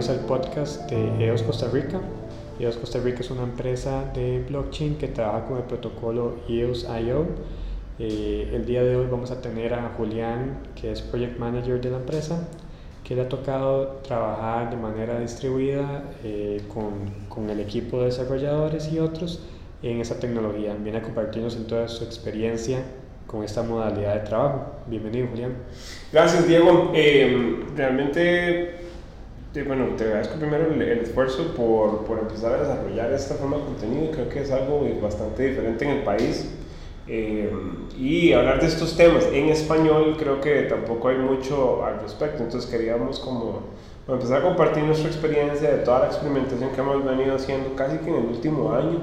bienvenidos al podcast de EOS Costa Rica. EOS Costa Rica es una empresa de blockchain que trabaja con el protocolo EOS.io. Eh, el día de hoy vamos a tener a Julián, que es Project Manager de la empresa, que le ha tocado trabajar de manera distribuida eh, con, con, el equipo de desarrolladores y otros en esa tecnología. Viene a compartirnos en toda su experiencia con esta modalidad de trabajo. Bienvenido, Julián. Gracias, Diego. Eh, realmente, eh, bueno, te agradezco primero el, esfuerzo por, por, empezar a desarrollar esta forma de contenido. Creo que es algo bastante diferente en el país. Eh, y hablar de estos temas en español, creo que tampoco hay mucho al respecto. Entonces queríamos como empezar a compartir nuestra experiencia de toda la experimentación que hemos venido haciendo casi que en el último año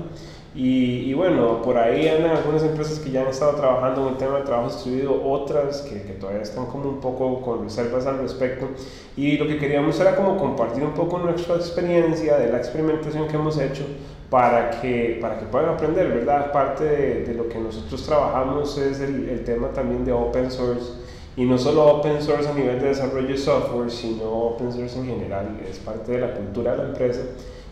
y, bueno, por ahí andan algunas empresas que ya han estado trabajando en el tema de trabajo distribuido, otras que, que, todavía están como un poco con reservas al respecto. Y lo que queríamos era como compartir un poco nuestra experiencia de la experimentación que hemos hecho para que, para que puedan aprender, ¿verdad? Parte de, de lo que nosotros trabajamos es el, el, tema también de open source. Y no solo open source a nivel de desarrollo de software, sino open source en general, es parte de la cultura de la empresa.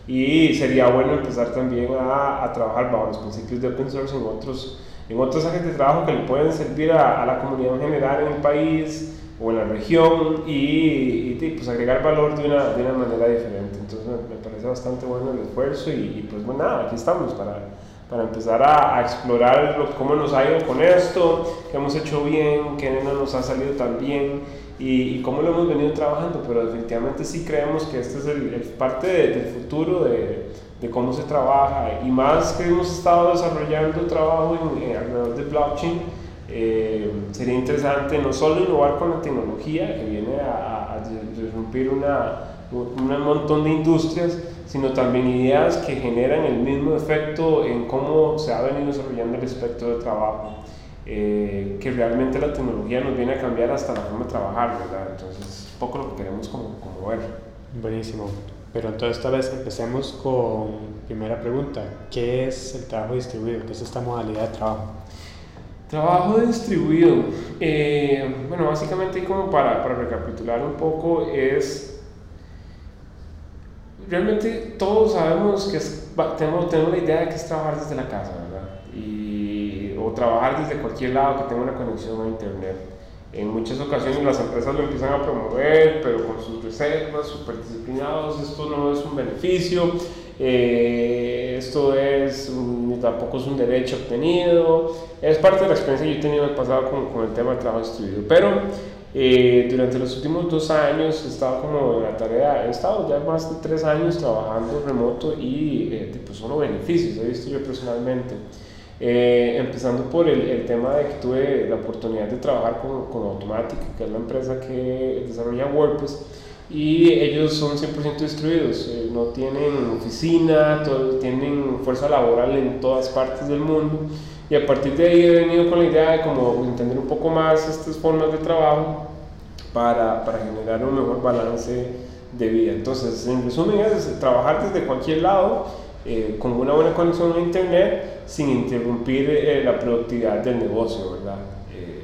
Y sería bueno empezar también a, a, trabajar bajo los principios de open source en otros, en otros agentes de trabajo que le pueden servir a, a la comunidad en general en el país o en la región y, y, pues agregar valor de una, de una manera diferente. Entonces me, parece bastante bueno el esfuerzo y, y, pues bueno, nada, aquí estamos para, para empezar a, a explorar cómo nos ha ido con esto, qué hemos hecho bien, qué no nos ha salido tan bien y, y, cómo lo hemos venido trabajando, pero definitivamente sí creemos que este es el, el parte de, del futuro de, de, cómo se trabaja. Y más que hemos estado desarrollando trabajo en, en alrededor de blockchain, eh, sería interesante no solo innovar con la tecnología que viene a, a disrumpir una, un montón de industrias, sino también ideas que generan el mismo efecto en cómo se ha venido desarrollando el aspecto de trabajo eh, que realmente la tecnología nos viene a cambiar hasta la forma de trabajar, ¿verdad? Entonces, poco lo que queremos como, como ver. Buenísimo. Pero entonces esta vez empecemos con primera pregunta. ¿Qué es el trabajo distribuido? ¿Qué es esta modalidad de trabajo? Trabajo distribuido. Eh, bueno, básicamente como para, para recapitular un poco es... Realmente todos sabemos que es, tenemos, tenemos la idea de que es trabajar desde la casa, ¿verdad? o trabajar desde cualquier lado que tenga una conexión a Internet. En muchas ocasiones las empresas lo empiezan a promover, pero con sus reservas, súper disciplinados, esto no es un beneficio, eh, esto es, ni tampoco es un derecho obtenido, es parte de la experiencia que yo he tenido en el pasado con, con el tema del trabajo distribuido, pero eh, durante los últimos dos años he estado como en la tarea, he estado ya más de tres años trabajando remoto y eh, pues solo beneficios, he visto yo personalmente. Eh, empezando por el, el, tema de que tuve la oportunidad de trabajar con, con Automatic, que es la empresa que desarrolla WordPress, y ellos son 100% distribuidos, eh, no tienen oficina, todo, tienen fuerza laboral en todas partes del mundo, y a partir de ahí he venido con la idea de como entender un poco más estas formas de trabajo para, para generar un mejor balance de vida. Entonces, en resumen, es trabajar desde cualquier lado, eh, con una buena conexión a Internet, sin interrumpir eh, la productividad del negocio, ¿verdad? Eh,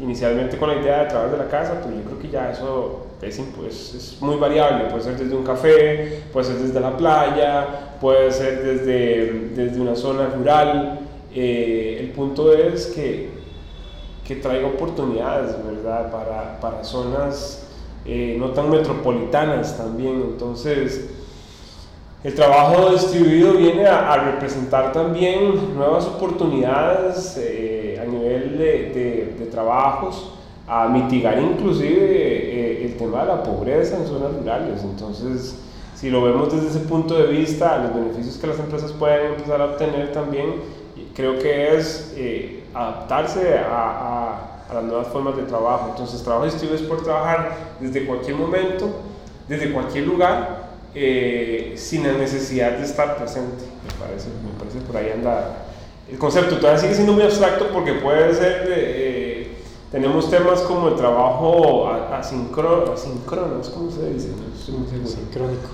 inicialmente con la idea de trabajar de la casa, pues yo creo que ya eso es, pues, es muy variable, puede ser desde un café, puede ser desde la playa, puede ser desde, desde una zona rural. Eh, el punto es que, que traiga oportunidades, ¿verdad? Para, para zonas eh, no tan metropolitanas también, entonces el trabajo distribuido viene a, a representar también nuevas oportunidades eh, a nivel de, de, de, trabajos, a mitigar inclusive eh, el tema de la pobreza en zonas rurales. Entonces, si lo vemos desde ese punto de vista, los beneficios que las empresas pueden empezar a obtener también, creo que es eh, adaptarse a, a, a las nuevas formas de trabajo. Entonces, trabajo distribuido es por trabajar desde cualquier momento, desde cualquier lugar eh, sin la necesidad de estar presente. Me parece, me parece por ahí anda. El concepto todavía sigue siendo muy abstracto porque puede ser, eh, tenemos temas como el trabajo asincrónico, asincrono, ¿cómo se dice? No Asincrónico.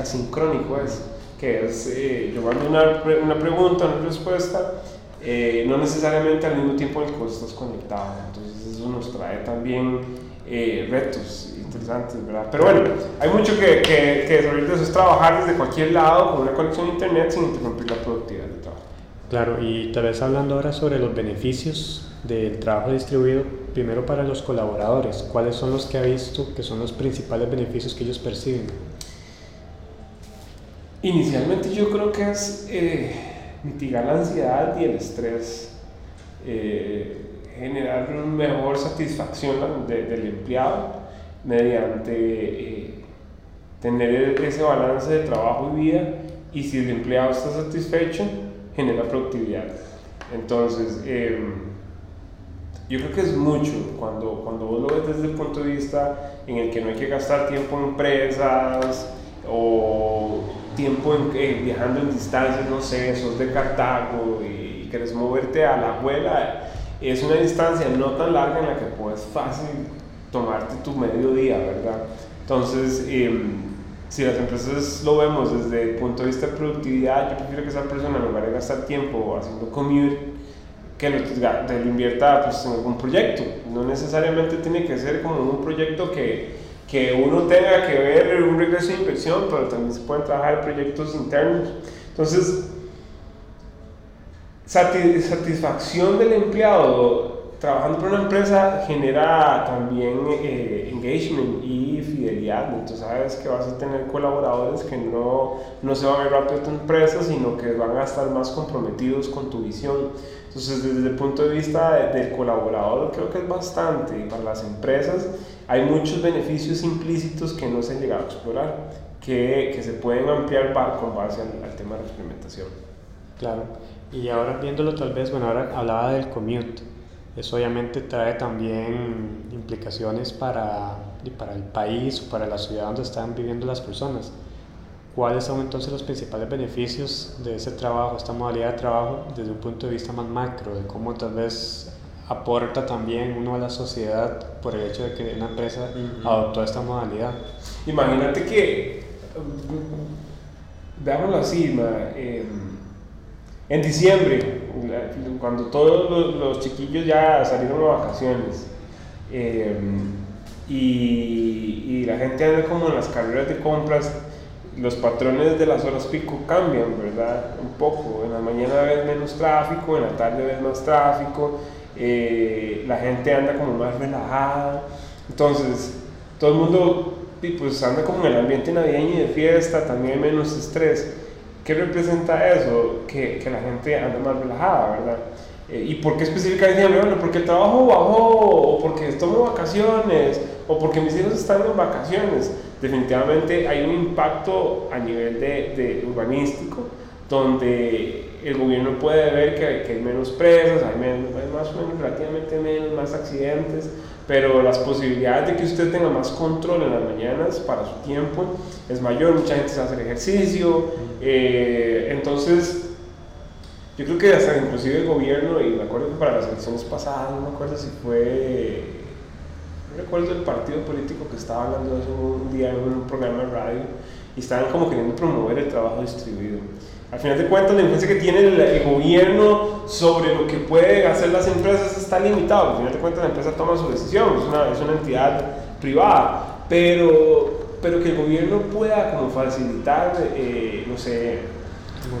asincrónico es, que es, eh, yo mando una, una pregunta, una respuesta, eh, no necesariamente al mismo tiempo en el que vos estás conectado. Entonces eso nos trae también eh, retos interesantes, ¿verdad? Pero bueno, hay mucho que, que, que desarrollar eso es trabajar desde cualquier lado con una conexión a internet sin interrumpir la productividad del trabajo. Claro, y tal vez hablando ahora sobre los beneficios del trabajo distribuido, primero para los colaboradores, ¿cuáles son los que ha visto que son los principales beneficios que ellos perciben? Inicialmente yo creo que es eh, mitigar la ansiedad y el estrés, eh, generar una mejor satisfacción del empleado mediante eh, tener ese balance de trabajo y vida y si el empleado está satisfecho, genera productividad. Entonces, yo creo que es mucho cuando, cuando vos lo ves desde el punto de vista en el que no hay que gastar tiempo en empresas o tiempo en, viajando en distancias, no sé, sos de Cartago y, y querés moverte a la abuela, es una distancia no tan larga en la que puedes fácil tomarte tu mediodía, ¿verdad? Entonces, em, si las empresas lo vemos desde el punto de vista de productividad, yo prefiero que esa persona en lugar de gastar tiempo haciendo commute, que lo, lo invierta pues, en algún proyecto. No necesariamente tiene que ser como un proyecto que, que uno tenga que ver un regreso de inversión, pero también se pueden trabajar proyectos internos. Entonces, satisfacción del empleado trabajando para una empresa genera también eh, engagement y fidelidad. Entonces sabes que vas a tener colaboradores que no, no se van a ir rápido a tu empresa, sino que van a estar más comprometidos con tu visión. Entonces desde el punto de vista del colaborador creo que es bastante. Para las empresas hay muchos beneficios implícitos que no se han llegado a explorar, que, que se pueden ampliar con base al, al tema de la implementación. Claro. Y ahora viéndolo tal vez, bueno, ahora hablaba del commute eso obviamente trae también implicaciones para, para el país o para la ciudad donde están viviendo las personas. ¿Cuáles son entonces los principales beneficios de ese trabajo, esta modalidad de trabajo, desde un punto de vista más macro, de cómo tal vez aporta también uno a la sociedad por el hecho de que una empresa adoptó esta modalidad? Imagínate que, veámoslo así, eh, en diciembre, cuando todos los, chiquillos ya salieron de vacaciones eh, y, y, la gente anda como en las carreras de compras, los patrones de las horas pico cambian, ¿verdad? Un poco. En la mañana ves menos tráfico, en la tarde ves más tráfico, eh, la gente anda como más relajada. Entonces, todo el mundo pues, anda como en el ambiente navideño y de fiesta, también menos estrés. ¿Qué representa eso? Que, que la gente anda más relajada, ¿verdad? Eh, ¿Y por qué específicamente Bueno, porque el trabajo bajó, o porque tomo vacaciones, o porque mis hijos están en vacaciones. Definitivamente hay un impacto a nivel de, de urbanístico, donde el gobierno puede ver que, que hay menos presas, hay, menos, hay más o menos, relativamente menos, más accidentes, pero las posibilidades de que usted tenga más control en las mañanas para su tiempo es mayor, mucha gente se hace ejercicio, eh, entonces yo creo que hasta inclusive el gobierno, y me acuerdo que para las elecciones pasadas, no me acuerdo si fue, no recuerdo el partido político que estaba hablando de eso un día en un programa de radio, y estaban como queriendo promover el trabajo distribuido. Al final de cuentas, la influencia que tiene el, gobierno sobre lo que pueden hacer las empresas está limitado. Al final de cuentas, la empresa toma su decisión, es una, es una entidad privada, pero, pero que el gobierno pueda como facilitar, eh, no sé,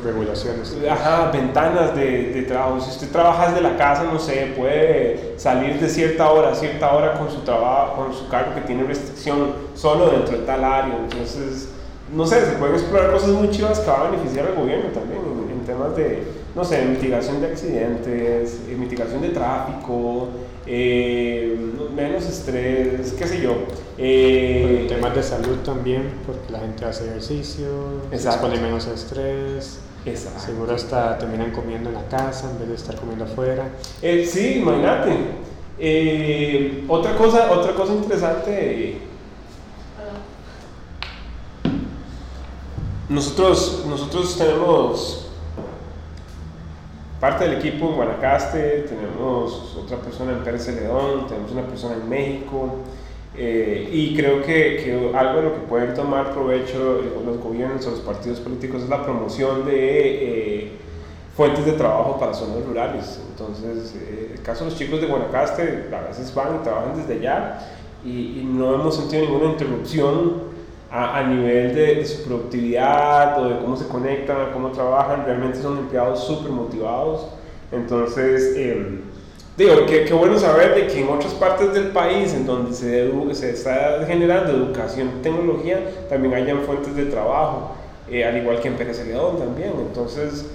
regulaciones. Ajá, ventanas de, de, trabajo. Si usted trabaja desde la casa, no sé, puede salir de cierta hora a cierta hora con su trabajo, con su cargo que tiene restricción solo dentro de tal área. Entonces, no sé, se pueden explorar cosas muy chivas que van a beneficiar al gobierno también en, temas de, no sé, mitigación de accidentes, eh, mitigación de tráfico, eh, menos estrés, qué sé yo. Eh, temas de salud también, porque la gente hace ejercicio, se expone menos estrés. Exacto. Seguro hasta terminan comiendo en la casa en vez de estar comiendo afuera. sí, imagínate. otra, cosa, otra cosa interesante Nosotros, nosotros tenemos parte del equipo en Guanacaste, tenemos otra persona en Pérez León, tenemos una persona en México, eh, y creo que, que, algo de lo que pueden tomar provecho los gobiernos o los partidos políticos es la promoción de eh, fuentes de trabajo para zonas rurales. Entonces, eh, el caso de los chicos de Guanacaste, a veces van y trabajan desde allá y, no hemos sentido ninguna interrupción a, nivel de, su productividad o de cómo se conectan, cómo trabajan. Realmente son empleados súper motivados. Entonces, eh, digo, qué, bueno saber de que en otras partes del país en donde se, se está generando educación y tecnología, también hayan fuentes de trabajo, eh, al igual que en Pérez Celedón también. Entonces,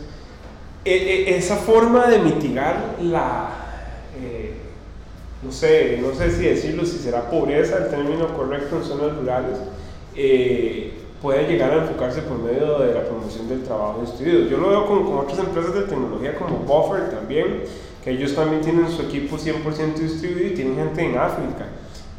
e, e, esa forma de mitigar la, eh, no sé, no sé si decirlo, si será pobreza el término correcto en zonas rurales, eh, puede llegar a enfocarse por medio de la promoción del trabajo distribuido. Yo lo veo con, con otras empresas de tecnología como Buffer también, que ellos también tienen su equipo 100% distribuido y tienen gente en África.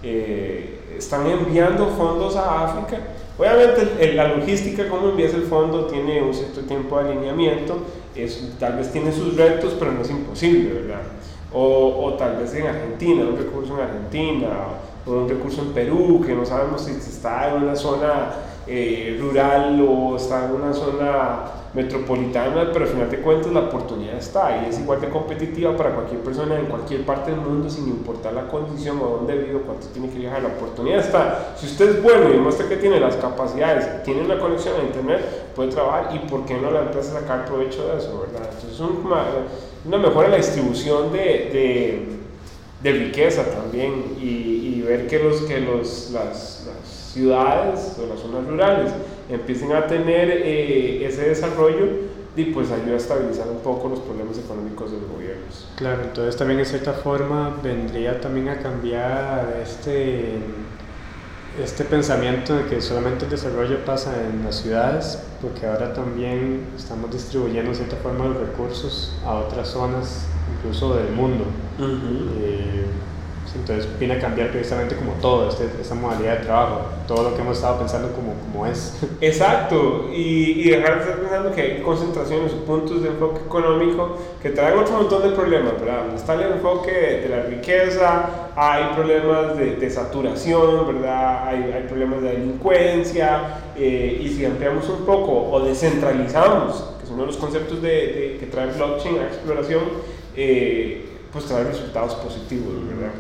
Eh, están enviando fondos a África. Obviamente la logística, cómo envías el fondo, tiene un cierto tiempo de alineamiento, es, tal vez tiene sus retos, pero no es imposible, ¿verdad? O, o, tal vez en Argentina, un recurso en Argentina, un recurso en Perú, que no sabemos si está en una zona eh, rural o está en una zona metropolitana, pero al final de cuentas la oportunidad está y es igual de competitiva para cualquier persona en cualquier parte del mundo sin importar la condición o dónde vive o cuánto tiene que viajar, la oportunidad está. Si usted es bueno y demuestra que tiene las capacidades, tiene una conexión a internet, puede trabajar y por qué no la empresa sacar provecho de eso, ¿verdad? Entonces es una, una mejora en la distribución de, de, de riqueza también y, y, ver que, los, que los, las, las ciudades o las zonas rurales empiecen a tener eh, ese desarrollo y pues ayuda a estabilizar un poco los problemas económicos de los gobiernos. Claro, entonces también en cierta forma vendría también a cambiar este, este pensamiento de que solamente el desarrollo pasa en las ciudades, porque ahora también estamos distribuyendo en cierta forma los recursos a otras zonas, incluso del mundo. Entonces viene a cambiar precisamente como todo, este, esta modalidad de trabajo, todo lo que hemos estado pensando como, como es. Exacto, y, y dejar de estar pensando que hay concentraciones o puntos de enfoque económico que traen otro montón de problemas, ¿verdad? Está el enfoque de la riqueza, hay problemas de, de saturación, ¿verdad? Hay, hay, problemas de delincuencia, eh, y si ampliamos un poco o descentralizamos, que es uno de los conceptos de, que trae blockchain a exploración, eh, pues trae resultados positivos, ¿verdad?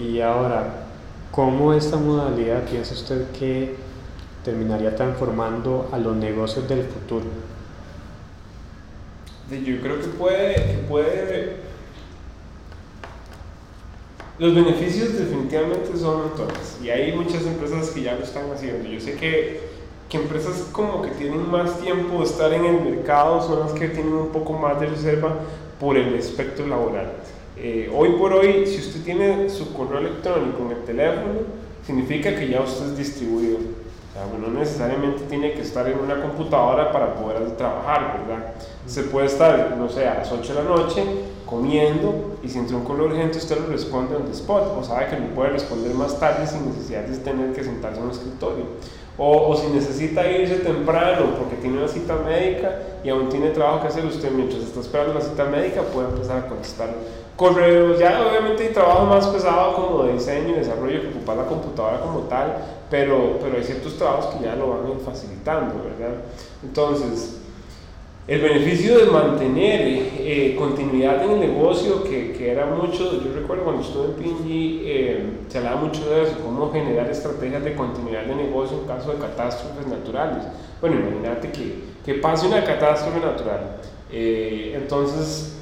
y ahora, ¿cómo esta modalidad piensa usted que terminaría transformando a los negocios del futuro? Yo creo que puede, puede los beneficios definitivamente son notorios y hay muchas empresas que ya lo están haciendo. Yo sé que, que, empresas como que tienen más tiempo de estar en el mercado son las que tienen un poco más de reserva por el aspecto laboral. Eh, hoy por hoy, si usted tiene su correo electrónico en el teléfono, significa que ya usted es distribuido. O sea, no necesariamente tiene que estar en una computadora para poder trabajar, ¿verdad? Se puede estar, no sé, a las 8 de la noche comiendo y si entra un correo urgente usted lo responde on the spot o sabe que lo puede responder más tarde sin necesidad de tener que sentarse en un escritorio. O, o, si necesita irse temprano porque tiene una cita médica y aún tiene trabajo que hacer usted mientras está esperando la cita médica, puede empezar a contestar correos, ya obviamente hay trabajo más pesado como de diseño y desarrollo que ocupar la computadora como tal, pero, pero hay ciertos trabajos que ya lo van facilitando, ¿verdad? Entonces, el beneficio de mantener eh, continuidad en el negocio, que, que, era mucho, yo recuerdo cuando estuve en Pingy, eh, se hablaba mucho de eso, cómo generar estrategias de continuidad de negocio en caso de catástrofes naturales. Bueno, imagínate que, que pase una catástrofe natural. Eh, entonces,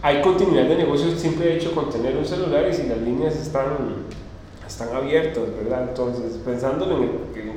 hay continuidad de negocio el simple hecho con tener un celular y si las líneas están, están abiertas, ¿verdad? Entonces, pensándolo en el,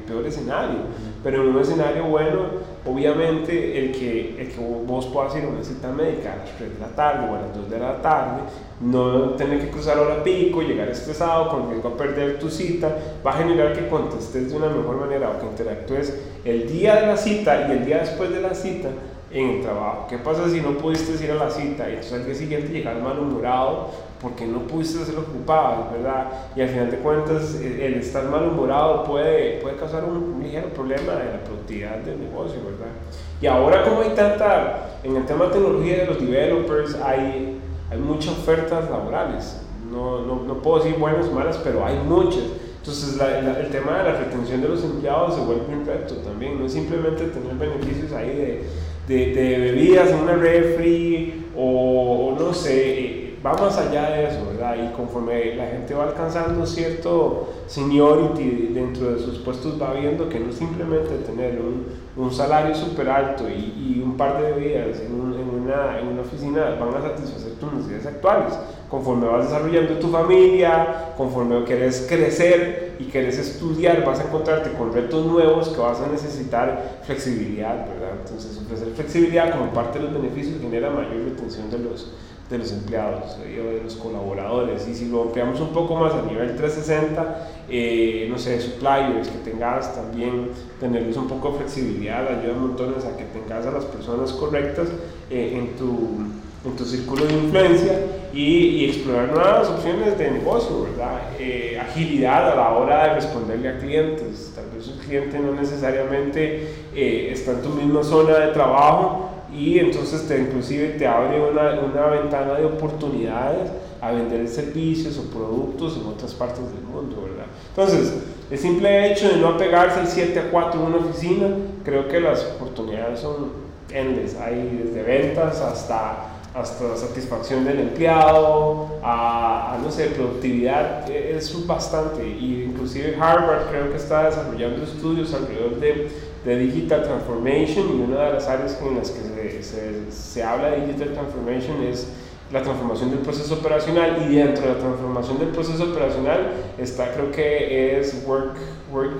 peor escenario, pero en un escenario bueno, obviamente el que, el que vos puedas ir a una cita médica a las 3 de la tarde o a las 2 de la tarde, no tener que cruzar hora pico, llegar estresado, con riesgo a perder tu cita, va a generar que contestes de una mejor manera o que interactúes el día de la cita y el día después de la cita en el trabajo. ¿Qué pasa si no pudiste ir a la cita y entonces al día siguiente llegas malhumorado porque no pudiste hacer lo que ocupabas, ¿verdad? Y al final de cuentas el estar malhumorado puede, puede causar un, ligero problema de la productividad del negocio, ¿verdad? Y ahora como hay tanta, en el tema de tecnología de los developers hay, hay muchas ofertas laborales. No, no, no puedo decir buenas o malas, pero hay muchas. Entonces el tema de la retención de los empleados se vuelve un reto también. No es simplemente tener beneficios ahí de de, de bebidas en una refri o, o no sé, va más allá de eso, ¿verdad? Y conforme la gente va alcanzando cierto seniority dentro de sus puestos, va viendo que no simplemente tener un, un salario súper alto y, y, un par de bebidas en, un, en, una, en, una, oficina van a satisfacer tus necesidades actuales. Conforme vas desarrollando tu familia, conforme quieres crecer y quieres estudiar, vas a encontrarte con retos nuevos que vas a necesitar flexibilidad. Entonces, ofrecer flexibilidad como parte de los beneficios genera mayor retención de los, de los empleados o de los colaboradores. Y si lo ampliamos un poco más a nivel 360, eh, no sé, suppliers, que tengas también, tenerles un poco de flexibilidad, ayuda montones a que tengas a las personas correctas eh, en, tu, en tu círculo de influencia y, y, explorar nuevas opciones de negocio, ¿verdad? Eh, agilidad a la hora de responderle a clientes. Tal vez un cliente no necesariamente eh, está en tu misma zona de trabajo, y entonces te, inclusive te abre una, una, ventana de oportunidades a vender servicios o productos en otras partes del mundo, ¿verdad? Entonces, el simple hecho de no apegarse al 7 a 4 en una oficina, creo que las oportunidades son endless, hay desde ventas hasta hasta satisfacción del empleado, a, a, no sé, productividad, es bastante. Y inclusive Harvard creo que está desarrollando estudios alrededor de de Digital Transformation y una de las áreas en las que se, se, se, habla de Digital Transformation es la transformación del proceso operacional y dentro de la transformación del proceso operacional está creo que es Work, work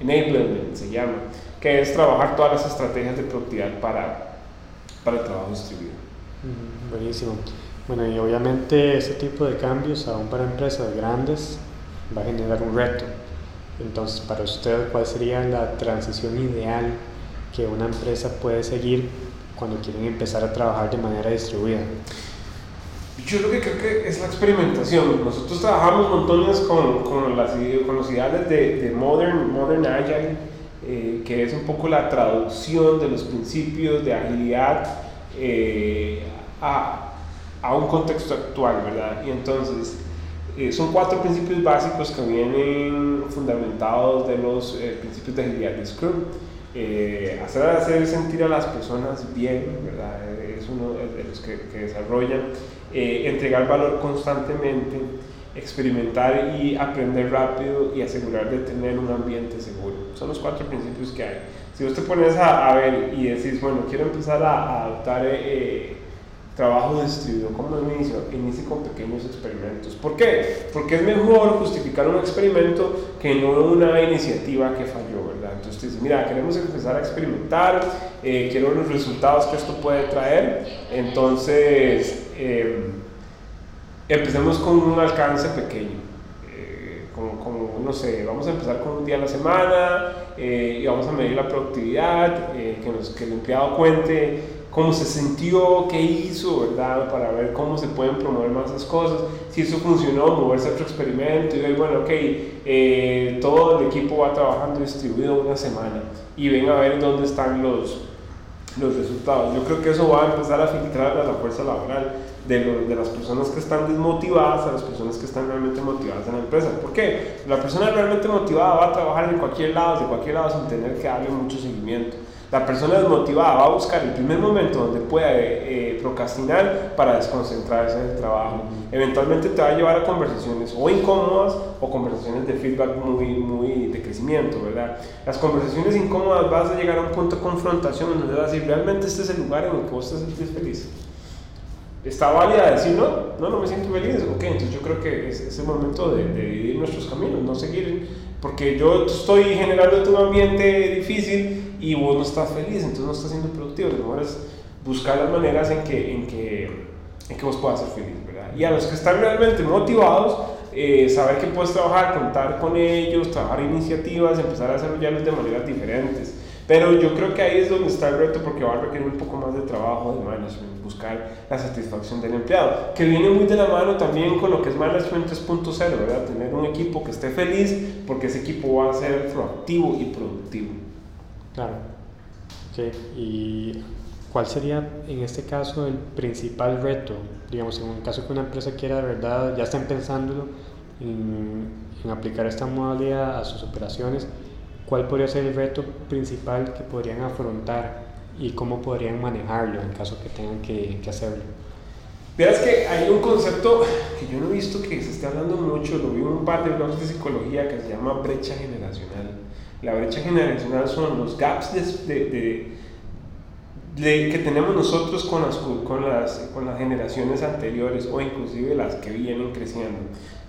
Enablement, se llama, que es trabajar todas las estrategias de productividad para, para el trabajo distribuido. Buenísimo. Bueno, y obviamente este tipo de cambios, aún para empresas grandes, va a generar un reto entonces, para usted, ¿cuál sería la transición ideal que una empresa puede seguir cuando quieren empezar a trabajar de manera distribuida? Yo lo que creo que es la experimentación. Nosotros trabajamos montones con, con, las, con los ideales de, de Modern, Modern Agile, eh, que es un poco la traducción de los principios de agilidad eh, a, a un contexto actual, ¿verdad? Y entonces, eh, son cuatro principios básicos que vienen fundamentados de los eh, principios de agilidad de Scrum. Eh, hacer, hacer sentir a las personas bien, ¿verdad? es uno de los que, que desarrollan. entregar valor constantemente, experimentar y aprender rápido y asegurar de tener un ambiente seguro. Son los cuatro principios que hay. Si vos te pones a, a ver y decís, bueno, quiero empezar a, a adoptar trabajo distribuido como inicio, inicie con pequeños experimentos. ¿Por qué? Porque es mejor justificar un experimento que no una iniciativa que falló, ¿verdad? Entonces dices, mira, queremos empezar a experimentar, eh, quiero los resultados que esto puede traer, entonces eh, empecemos con un alcance pequeño. Eh, como, no sé, vamos a empezar con un día a la semana y vamos a medir la productividad, que, nos, que el empleado cuente cómo se sintió, qué hizo, ¿verdad? Para ver cómo se pueden promover más las cosas. Si eso funcionó, moverse a otro experimento y ver, bueno, ok, eh, todo el equipo va trabajando distribuido una semana y ven a ver dónde están los, los resultados. Yo creo que eso va a empezar a filtrar a la fuerza laboral de, de, las personas que están desmotivadas a las personas que están realmente motivadas en la empresa. ¿Por qué? La persona realmente motivada va a trabajar en cualquier lado, de cualquier lado, sin tener que darle mucho seguimiento. La persona desmotivada va a buscar el primer momento donde pueda eh, procrastinar para desconcentrarse en el trabajo. Eventualmente te va a llevar a conversaciones o incómodas o conversaciones de feedback muy, muy de crecimiento, ¿verdad? Las conversaciones incómodas vas a llegar a un punto de confrontación donde vas a decir, ¿realmente este es el lugar en el que vos te sentís feliz? ¿Está válida decir no? No, no me siento feliz. Ok, entonces yo creo que es, es el momento de, de dividir nuestros caminos, no seguir, porque yo estoy generando un ambiente difícil y vos no estás feliz, entonces no estás siendo productivo. Lo mejor es buscar las maneras en que, en que, en que vos puedas ser feliz, ¿verdad? Y a los que están realmente motivados, eh, saber que puedes trabajar, contar con ellos, trabajar iniciativas, empezar a desarrollarlos de maneras diferentes. Pero yo creo que ahí es donde está el reto porque va a requerir un poco más de trabajo de management, buscar la satisfacción del empleado, que viene muy de la mano también con lo que es Management 3.0, ¿verdad? Tener un equipo que esté feliz porque ese equipo va a ser proactivo y productivo. Claro. Okay. ¿Y cuál sería en este caso el principal reto? Digamos, en un caso que una empresa quiera de verdad, ya estén pensándolo en, en aplicar esta modalidad a sus operaciones, ¿cuál podría ser el reto principal que podrían afrontar y cómo podrían manejarlo en caso que tengan que, que hacerlo. Verás que hay un concepto que yo no he visto que se esté hablando mucho, lo vi en un par de blogs de psicología que se llama brecha generacional. La brecha generacional son los gaps de, de, que tenemos nosotros con las, con, las, con las generaciones anteriores o inclusive las que vienen creciendo.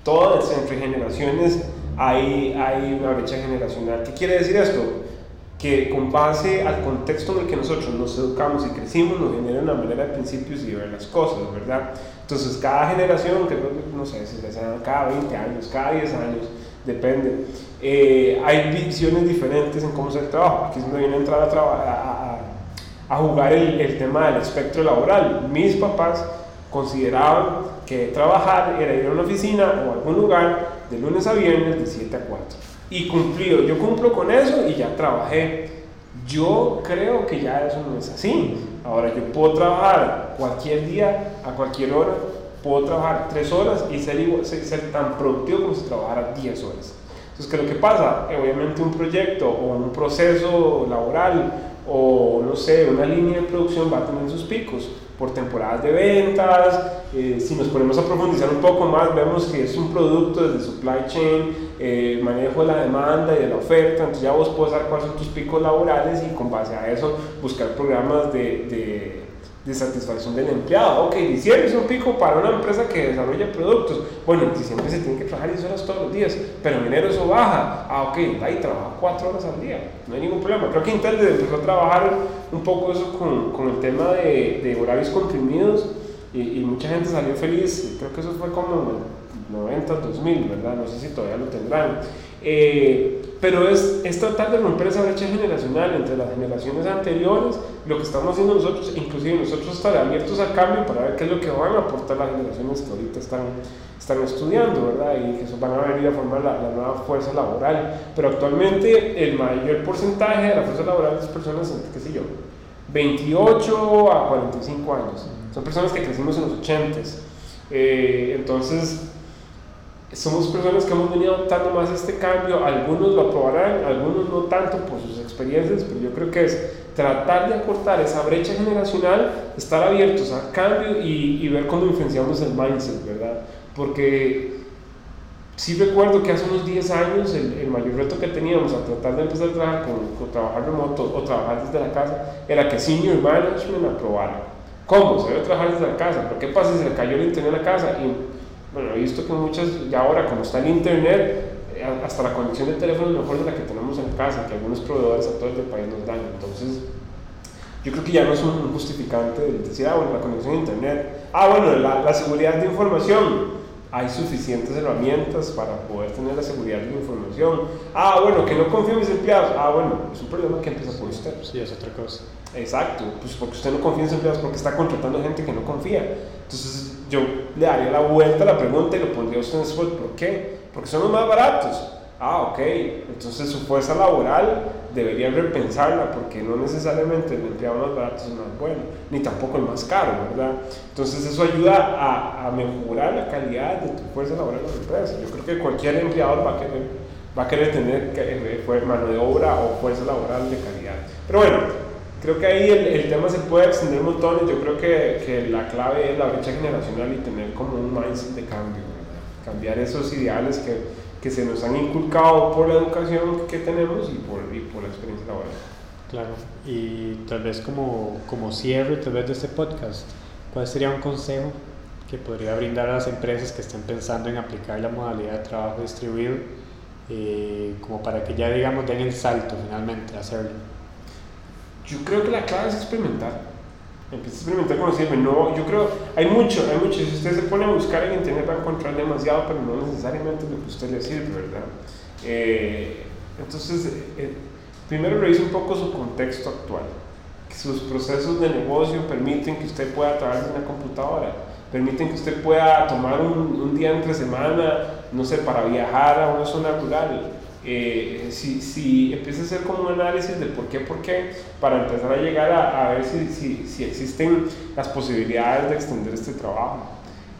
Todas entre generaciones hay, hay una brecha generacional. ¿Qué quiere decir esto? que con base al contexto en el que nosotros nos educamos y crecimos nos genera una manera de principios y de ver las cosas, ¿verdad? Entonces cada generación, que no sé si sea cada 20 años, cada 10 años, depende, eh, hay visiones diferentes en cómo se trabaja. Aquí es donde viene a entrar a, a, a jugar el, el, tema del espectro laboral. Mis papás consideraban que trabajar era ir a una oficina o a algún lugar de lunes a viernes de 7 a 4 y cumplido. Yo cumplo con eso y ya trabajé. Yo creo que ya eso no es así. Ahora yo puedo trabajar cualquier día, a cualquier hora, puedo trabajar tres horas y ser, ser, tan productivo como si trabajara 10 horas. Entonces, ¿qué es lo que pasa? Obviamente un proyecto o un proceso laboral o no sé, una línea de producción va a tener sus picos por temporadas de ventas. Eh, si nos ponemos a profundizar un poco más, vemos que es un producto desde supply chain, eh, manejo de la demanda y de la oferta. Entonces ya vos puedes saber cuáles son tus picos laborales y con base a eso buscar programas de, de de satisfacción del empleado. Ok, diciembre es un pico para una empresa que desarrolla productos. Bueno, en diciembre se tiene que trabajar 10 horas todos los días, pero en enero eso baja. Ah, ok, ahí trabaja 4 horas al día, no hay ningún problema. Creo que Intel empezó a trabajar un poco eso con, con el tema de, de, horarios comprimidos y, y, mucha gente salió feliz. Creo que eso fue como 90, 2000, ¿verdad? No sé si todavía lo tendrán. Eh, pero es, es, tratar de romper esa brecha generacional entre las generaciones anteriores, lo que estamos haciendo nosotros, inclusive nosotros estar abiertos al cambio para ver qué es lo que van a aportar las generaciones que ahorita están, están estudiando, ¿verdad? Y que van a venir a formar la, la, nueva fuerza laboral. Pero actualmente el mayor porcentaje de la fuerza laboral es personas, qué sé yo, 28 a 45 años. Son personas que crecimos en los 80s. Eh, entonces, somos personas que hemos venido adoptando más este cambio, algunos lo aprobarán, algunos no tanto por sus experiencias, pero yo creo que es tratar de acortar esa brecha generacional, estar abiertos a cambio y, y ver cómo influenciamos el mindset, ¿verdad? Porque sí recuerdo que hace unos 10 años el, el, mayor reto que teníamos a tratar de empezar a trabajar con, con, trabajar remoto o trabajar desde la casa era que senior management aprobara. ¿Cómo? Se debe trabajar desde la casa, pero ¿qué pasa si se le cayó el internet en la casa? Y bueno, he visto que muchas, ya ahora como está el internet, eh, hasta la conexión de teléfono es mejor de la que tenemos en casa, que algunos proveedores a todo el país nos dan. Entonces, yo creo que ya no es un justificante de decir, ah, bueno, la conexión a internet. Ah, bueno, la, la seguridad de información. Hay suficientes herramientas para poder tener la seguridad de la información. Ah, bueno, que no confío en mis empleados. Ah, bueno, es un problema que empieza por usted. Sí, es otra cosa. Exacto, pues porque usted no confía en sus empleados, porque está contratando gente que no confía. Entonces, yo le daría la vuelta a la pregunta y lo pondría usted en spot. ¿Por qué? Porque son los más baratos. Ah, ok. Entonces su fuerza laboral debería repensarla porque no necesariamente el empleado más barato es el más bueno, ni tampoco el más caro, ¿verdad? Entonces eso ayuda a, a mejorar la calidad de tu fuerza laboral en la empresa. Yo creo que cualquier empleador va a querer, va a querer tener eh, mano de obra o fuerza laboral de calidad. Pero bueno, creo que ahí el, el, tema se puede extender un montón y yo creo que, que, la clave es la brecha generacional y tener como un mindset de cambio, ¿verdad? cambiar esos ideales que, que, se nos han inculcado por la educación que tenemos y por, y por la experiencia laboral. Claro, y tal vez como, como cierre tal vez de este podcast, ¿cuál sería un consejo que podría brindar a las empresas que estén pensando en aplicar la modalidad de trabajo distribuido eh, como para que ya digamos den el salto finalmente a hacerlo? Yo creo que la clave es experimentar. Empieza a experimentar con sirve. No, yo creo, hay mucho, hay mucho. Si usted se pone a buscar en internet va a encontrar demasiado, pero no necesariamente lo que usted le sirve, ¿verdad? Eh, entonces, eh, primero revise un poco su contexto actual. Que sus procesos de negocio permiten que usted pueda trabajar en una computadora, permiten que usted pueda tomar un, un día entre semana, no sé, para viajar a una zona rural eh, si, si empieza a hacer como un análisis de por qué, por qué, para empezar a llegar a, a ver si, si, si, existen las posibilidades de extender este trabajo.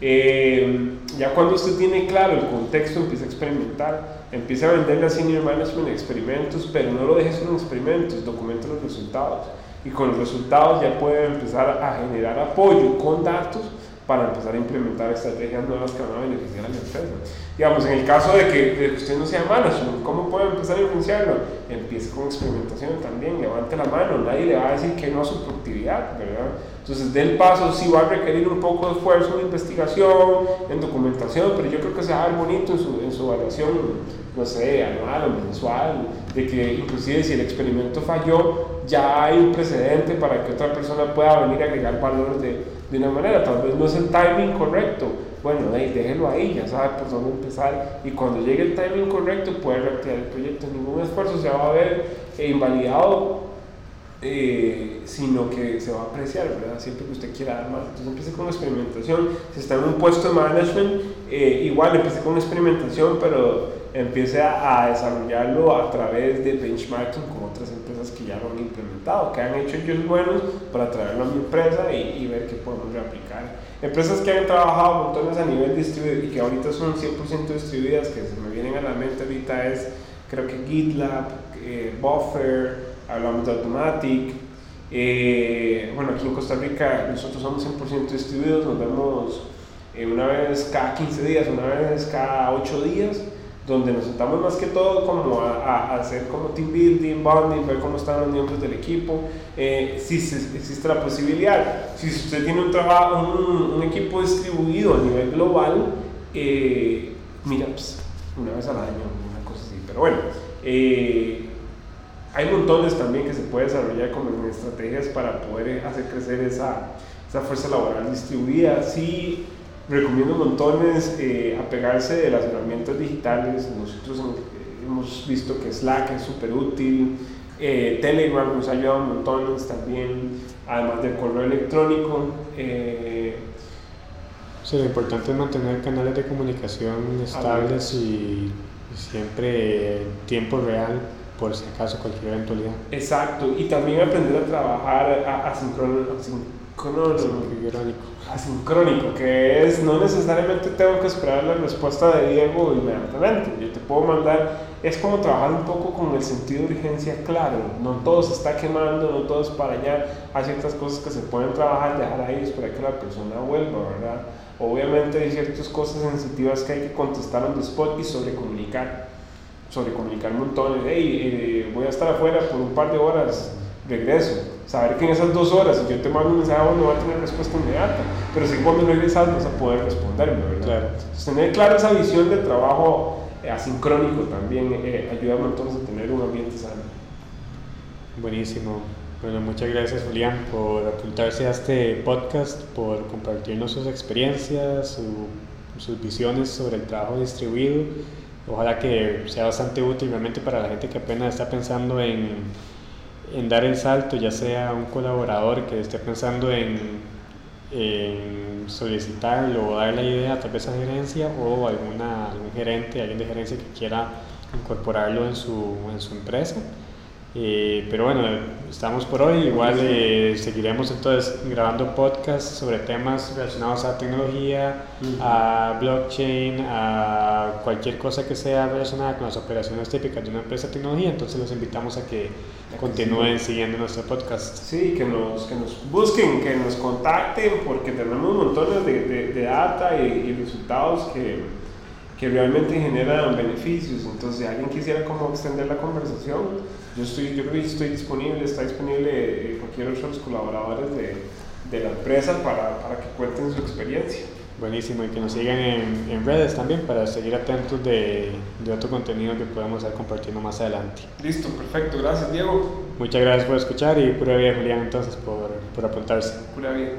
Eh, ya cuando usted tiene claro el contexto, empieza a experimentar, empieza a venderle a senior management experimentos, pero no lo deje solo en experimentos, documente los resultados. y con los resultados ya puede empezar a generar apoyo con datos para empezar a implementar estrategias nuevas que van a beneficiar a la empresa. Digamos, en el caso de que, de usted no sea management, ¿cómo puede empezar a influenciarlo? Empiece con experimentación también, levante la mano, nadie le va a decir que no a su productividad, ¿verdad? Entonces, del paso sí va a requerir un poco de esfuerzo en investigación, en documentación, pero yo creo que se va a ver bonito en su, en su evaluación, no sé, anual o mensual, de que inclusive si el experimento falló, ya hay un precedente para que otra persona pueda venir a agregar valor de de una manera, tal vez no es el timing correcto, bueno, déjelo ahí, ya sabe por dónde empezar. Y cuando llegue el timing correcto puede reactivar el proyecto, ningún esfuerzo se va a ver invalidado, eh, sino que se va a apreciar, ¿verdad? Siempre que usted quiera dar más. Entonces empiece con experimentación, si está en un puesto de management, eh, igual empiece con experimentación, pero empiece a, desarrollarlo a través de benchmarking con otras empresas que ya lo han implementado, que han hecho ellos buenos para traerlo a mi empresa y, ver qué podemos reaplicar. Empresas que han trabajado montones a nivel distribuido y que ahorita son 100% distribuidas, que se me vienen a la mente ahorita es, creo que GitLab, eh, Buffer, hablamos de Automatic. Eh, bueno, aquí en Costa Rica nosotros somos 100% distribuidos, nos vemos eh, una vez cada 15 días, una vez cada 8 días donde nos sentamos más que todo como a, hacer como team building, bonding, ver cómo están los miembros del equipo, eh, si existe la posibilidad. Si usted tiene un trabajo, un, equipo distribuido a nivel global, eh, mira, pues, una vez al año, una cosa así. Pero bueno, eh, hay montones también que se puede desarrollar como estrategias para poder hacer crecer esa, esa fuerza laboral distribuida. Sí, recomiendo montones eh, apegarse de las herramientas digitales. Nosotros eh, hemos visto que Slack es súper útil, eh, Telegram nos ha ayudado montones también, además del correo electrónico. sí, lo importante es mantener canales de comunicación estables y, siempre en tiempo real por si acaso cualquier eventualidad. Exacto, y también aprender a trabajar asincrónico asincrónico, que es no necesariamente tengo que esperar la respuesta de Diego inmediatamente. Yo te puedo mandar, es como trabajar un poco con el sentido de urgencia claro. No todo se está quemando, no todo es para allá. Hay ciertas cosas que se pueden trabajar, dejar ahí, esperar que la persona vuelva, ¿verdad? Obviamente hay ciertas cosas sensitivas que hay que contestar en the spot y sobre comunicar. Sobre comunicar montones. Hey, eh, voy a estar afuera por un par de horas, regreso saber que en esas dos horas, si yo te mando un mensaje, no va a tener respuesta inmediata, pero si cuando regresas vas a poder responderme, ¿verdad? Claro. Entonces, tener clara esa visión de trabajo eh, asincrónico también eh, ayuda entonces a tener un ambiente sano. Buenísimo. Bueno, muchas gracias Julián por apuntarse a este podcast, por compartirnos sus experiencias, sus visiones sobre el trabajo distribuido. Ojalá que sea bastante útil realmente para la gente que apenas está pensando en dar el salto, ya sea un colaborador que esté pensando en, solicitarlo o dar la idea tal vez a gerencia o algún gerente, alguien de gerencia que quiera incorporarlo en su empresa. Eh, pero bueno, estamos por hoy. Igual eh, seguiremos entonces grabando podcasts sobre temas relacionados a tecnología, a blockchain, a cualquier cosa que sea relacionada con las operaciones típicas de una empresa de tecnología. Entonces los invitamos a que continúen siguiendo nuestro podcast. Sí, que nos, que nos busquen, que nos contacten, porque tenemos montones de, de, data y, y resultados que, que realmente generan beneficios. Entonces, si alguien quisiera como extender la conversación, yo, estoy, yo creo que estoy disponible, está disponible eh, cualquier otro de los colaboradores de, de la empresa para, para, que cuenten su experiencia. Buenísimo, y que nos sigan en, en redes también para seguir atentos de, de, otro contenido que podamos estar compartiendo más adelante. Listo, perfecto, gracias Diego. Muchas gracias por escuchar y pura vida Julián entonces por, por apuntarse. Pura vida.